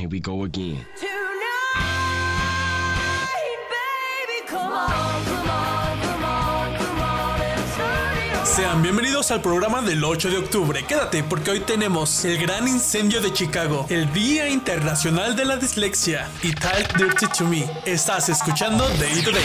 Here we go again. Sean bienvenidos al programa del 8 de octubre. Quédate porque hoy tenemos el gran incendio de Chicago, el Día Internacional de la Dislexia y Talk Dirty to Me. Estás escuchando Day to Day.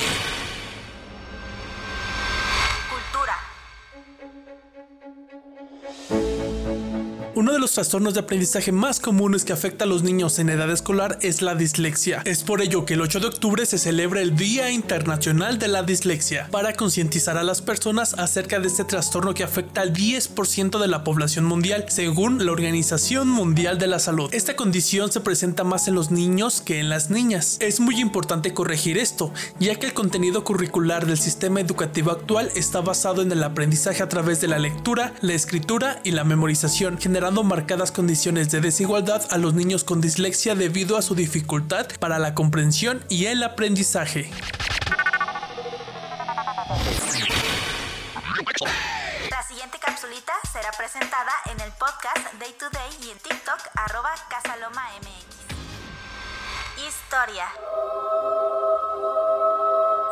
Uno de los trastornos de aprendizaje más comunes que afecta a los niños en edad escolar es la dislexia. Es por ello que el 8 de octubre se celebra el Día Internacional de la Dislexia, para concientizar a las personas acerca de este trastorno que afecta al 10% de la población mundial, según la Organización Mundial de la Salud. Esta condición se presenta más en los niños que en las niñas. Es muy importante corregir esto, ya que el contenido curricular del sistema educativo actual está basado en el aprendizaje a través de la lectura, la escritura y la memorización, generando marcadas condiciones de desigualdad a los niños con dislexia debido a su dificultad para la comprensión y el aprendizaje. La siguiente capsulita será presentada en el podcast Day to Day y en TikTok arroba casalomamx. Historia.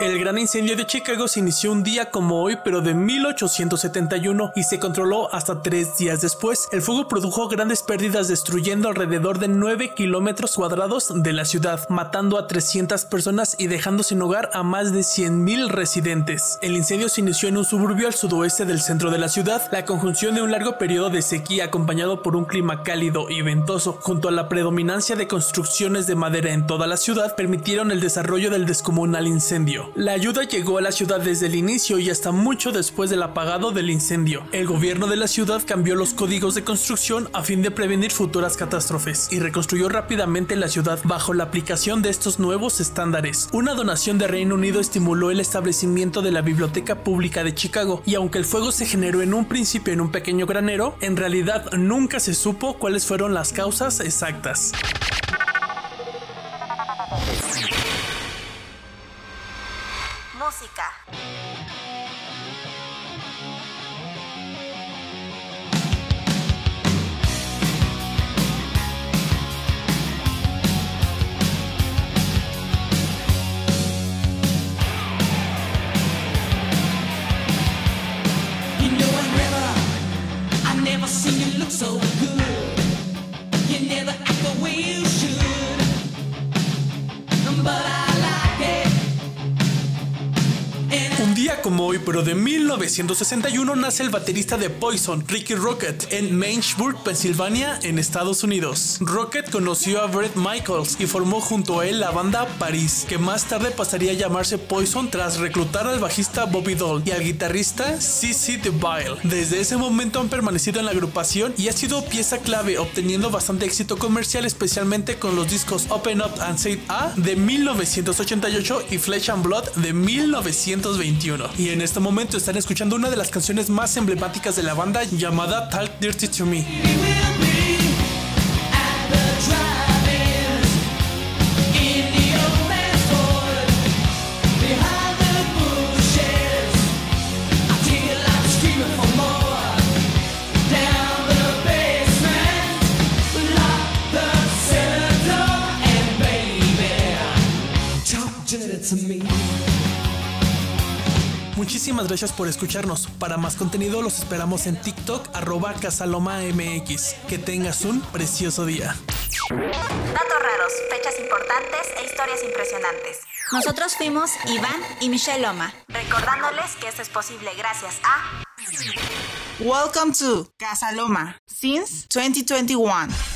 El gran incendio de Chicago se inició un día como hoy, pero de 1871 y se controló hasta tres días después. El fuego produjo grandes pérdidas destruyendo alrededor de 9 kilómetros cuadrados de la ciudad, matando a 300 personas y dejando sin hogar a más de 100.000 residentes. El incendio se inició en un suburbio al sudoeste del centro de la ciudad. La conjunción de un largo periodo de sequía acompañado por un clima cálido y ventoso, junto a la predominancia de construcciones de madera en toda la ciudad, permitieron el desarrollo del descomunal incendio. La ayuda llegó a la ciudad desde el inicio y hasta mucho después del apagado del incendio. El gobierno de la ciudad cambió los códigos de construcción a fin de prevenir futuras catástrofes y reconstruyó rápidamente la ciudad bajo la aplicación de estos nuevos estándares. Una donación de Reino Unido estimuló el establecimiento de la Biblioteca Pública de Chicago y aunque el fuego se generó en un principio en un pequeño granero, en realidad nunca se supo cuáles fueron las causas exactas. You know I I never seen you look so good. Como hoy, pero de 1961, nace el baterista de Poison, Ricky Rocket, en Mainsburg, Pensilvania, en Estados Unidos. Rocket conoció a Brett Michaels y formó junto a él la banda Paris, que más tarde pasaría a llamarse Poison tras reclutar al bajista Bobby Doll y al guitarrista CC DeVille. Desde ese momento han permanecido en la agrupación y ha sido pieza clave, obteniendo bastante éxito comercial, especialmente con los discos Open Up and Say A de 1988 y Flesh and Blood de 1921. Y en este momento están escuchando una de las canciones más emblemáticas de la banda llamada Talk Dirty to Me. Muchísimas gracias por escucharnos. Para más contenido los esperamos en TikTok arroba casalomamx. Que tengas un precioso día. Datos raros, fechas importantes e historias impresionantes. Nosotros fuimos Iván y Michelle Loma, recordándoles que esto es posible gracias a Welcome to Casa Loma since 2021.